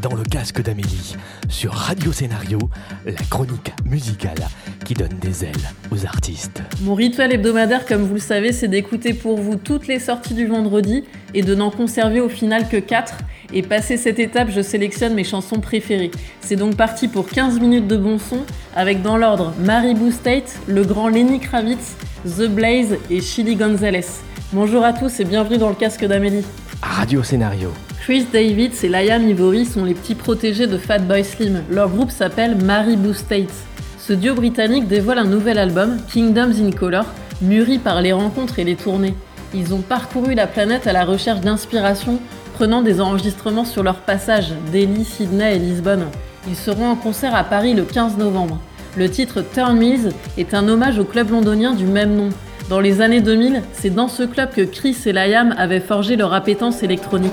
dans le casque d'Amélie sur Radio Scénario, la chronique musicale qui donne des ailes aux artistes. Mon rituel hebdomadaire, comme vous le savez, c'est d'écouter pour vous toutes les sorties du vendredi et de n'en conserver au final que 4. Et passé cette étape, je sélectionne mes chansons préférées. C'est donc parti pour 15 minutes de bon son, avec dans l'ordre Maribou State, le grand Lenny Kravitz, The Blaze et Chili Gonzalez. Bonjour à tous et bienvenue dans le casque d'Amélie. Radio Scénario. Chris David et Liam Ivory sont les petits protégés de Fatboy Slim. Leur groupe s'appelle Maribou State. Ce duo britannique dévoile un nouvel album, Kingdoms in Color, mûri par les rencontres et les tournées. Ils ont parcouru la planète à la recherche d'inspiration, prenant des enregistrements sur leur passage, Delhi, Sydney et Lisbonne. Ils seront en concert à Paris le 15 novembre. Le titre Turn Mills est un hommage au club londonien du même nom. Dans les années 2000, c'est dans ce club que Chris et Liam avaient forgé leur appétence électronique.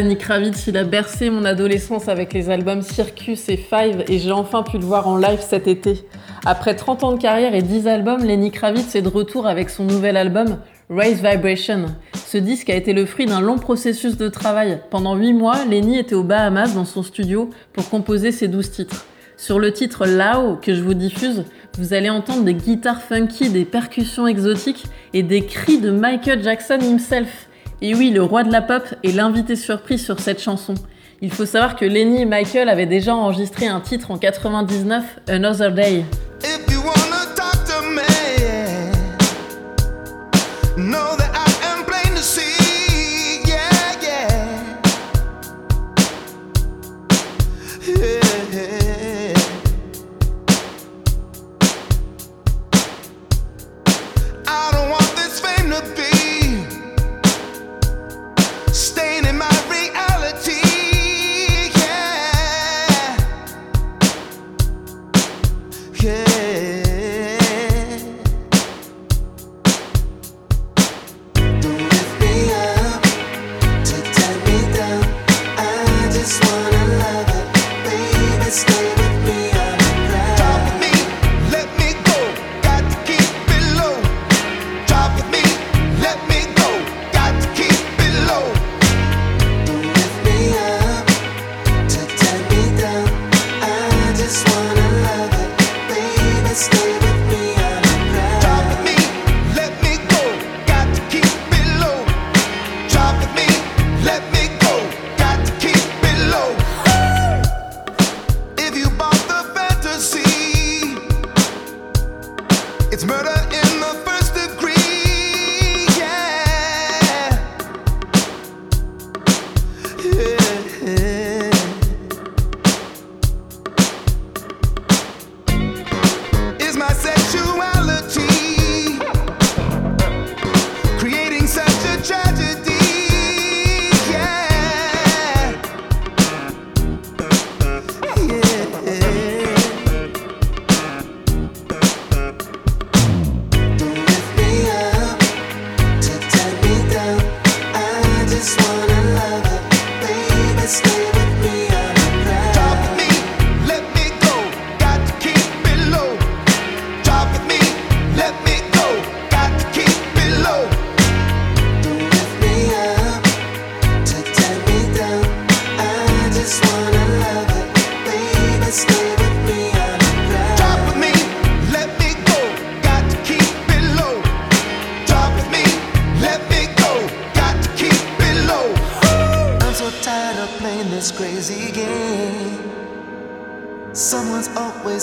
Lenny Kravitz, a bercé mon adolescence avec les albums Circus et Five et j'ai enfin pu le voir en live cet été. Après 30 ans de carrière et 10 albums, Lenny Kravitz est de retour avec son nouvel album Raise Vibration. Ce disque a été le fruit d'un long processus de travail. Pendant 8 mois, Lenny était aux Bahamas dans son studio pour composer ses 12 titres. Sur le titre Lao que je vous diffuse, vous allez entendre des guitares funky, des percussions exotiques et des cris de Michael Jackson himself. Et oui, le roi de la pop est l'invité surprise sur cette chanson. Il faut savoir que Lenny et Michael avaient déjà enregistré un titre en 99, Another Day. murder in the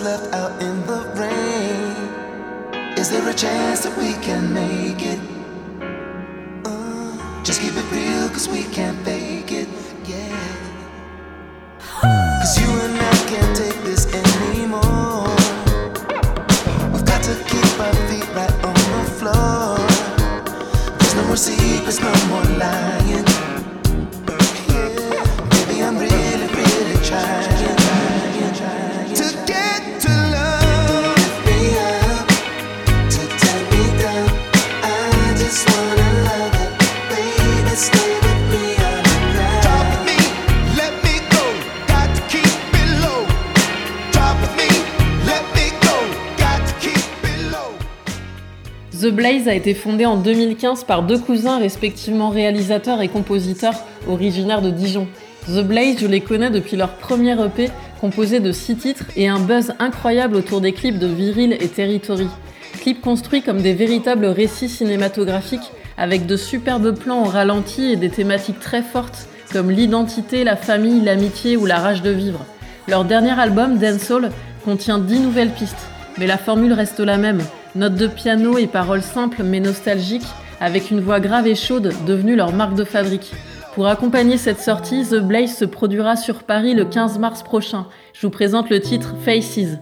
left out in the rain. Is there a chance that we can make it? Uh, just keep it real, cause we can't fake it, yeah. Cause you and I can't take this anymore. We've got to keep our feet right on the floor. There's no more secrets, no more lying. The Blaze a été fondé en 2015 par deux cousins respectivement réalisateurs et compositeurs originaires de Dijon. The Blaze, je les connais depuis leur premier EP composé de six titres et un buzz incroyable autour des clips de Viril et Territory. Clips construits comme des véritables récits cinématographiques avec de superbes plans au ralenti et des thématiques très fortes comme l'identité, la famille, l'amitié ou la rage de vivre. Leur dernier album, Dancehall, contient 10 nouvelles pistes, mais la formule reste la même. Notes de piano et paroles simples mais nostalgiques, avec une voix grave et chaude devenue leur marque de fabrique. Pour accompagner cette sortie, The Blaze se produira sur Paris le 15 mars prochain. Je vous présente le titre Faces.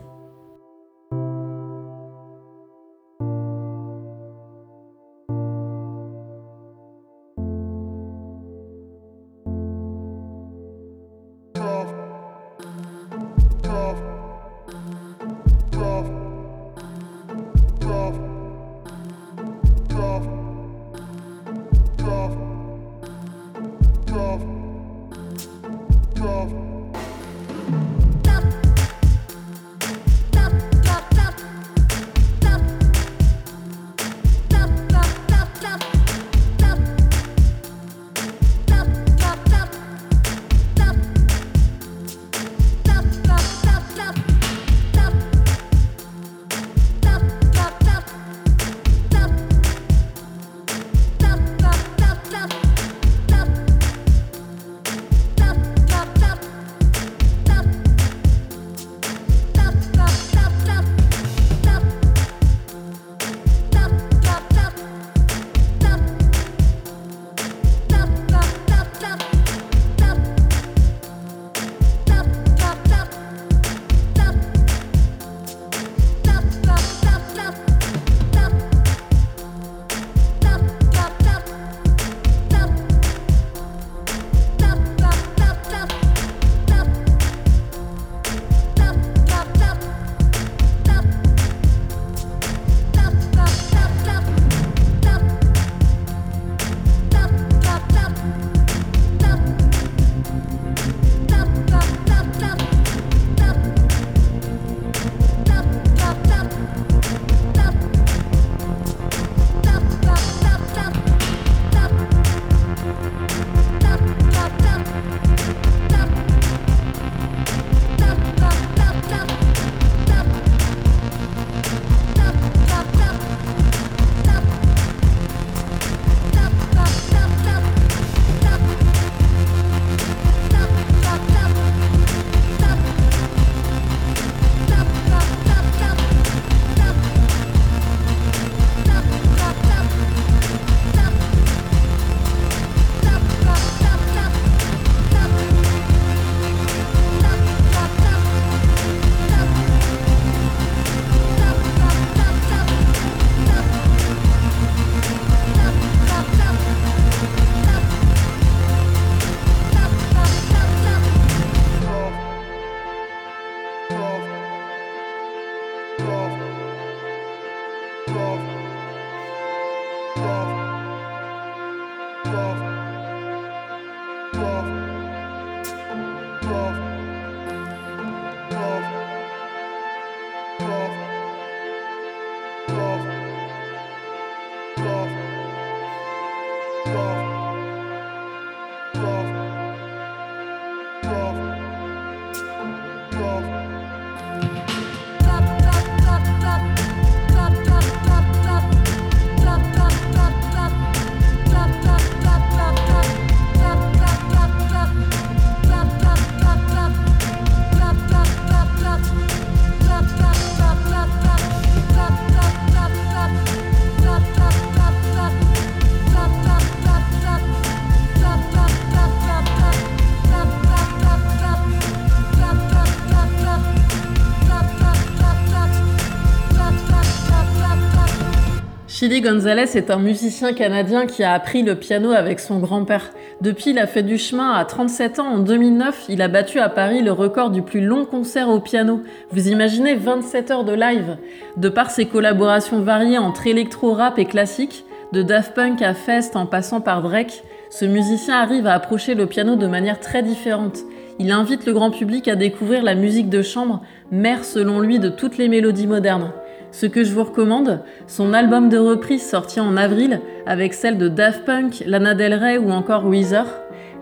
Gonzalez est un musicien canadien qui a appris le piano avec son grand-père. Depuis, il a fait du chemin à 37 ans. En 2009, il a battu à Paris le record du plus long concert au piano. Vous imaginez 27 heures de live De par ses collaborations variées entre électro-rap et classique, de Daft Punk à Fest en passant par Drake, ce musicien arrive à approcher le piano de manière très différente. Il invite le grand public à découvrir la musique de chambre, mère selon lui de toutes les mélodies modernes. Ce que je vous recommande, son album de reprise sorti en avril avec celle de Daft Punk, Lana Del Rey ou encore Weezer,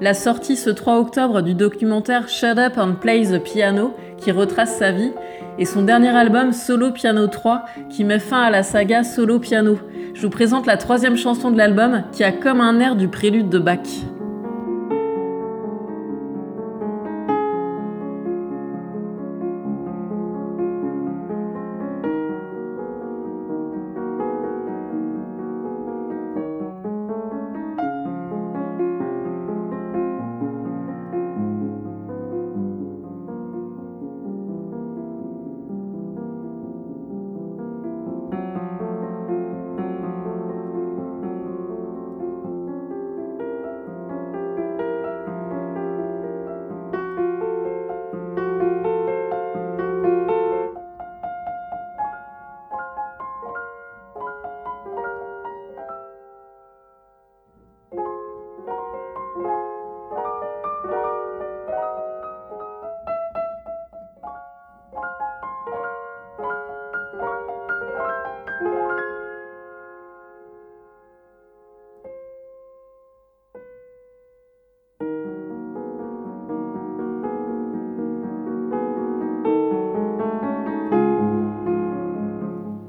la sortie ce 3 octobre du documentaire Shut Up and Play the Piano qui retrace sa vie et son dernier album Solo Piano 3 qui met fin à la saga Solo Piano. Je vous présente la troisième chanson de l'album qui a comme un air du prélude de Bach.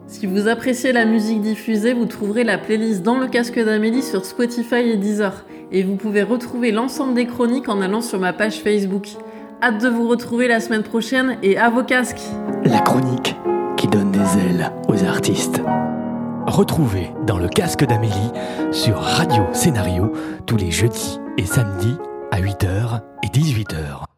Si vous appréciez la musique diffusée, vous trouverez la playlist dans le casque d'Amélie sur Spotify et Deezer. Et vous pouvez retrouver l'ensemble des chroniques en allant sur ma page Facebook. Hâte de vous retrouver la semaine prochaine et à vos casques La chronique qui donne des ailes aux artistes. Retrouvez dans le casque d'Amélie sur Radio Scénario tous les jeudis et samedis à 8h et 18h.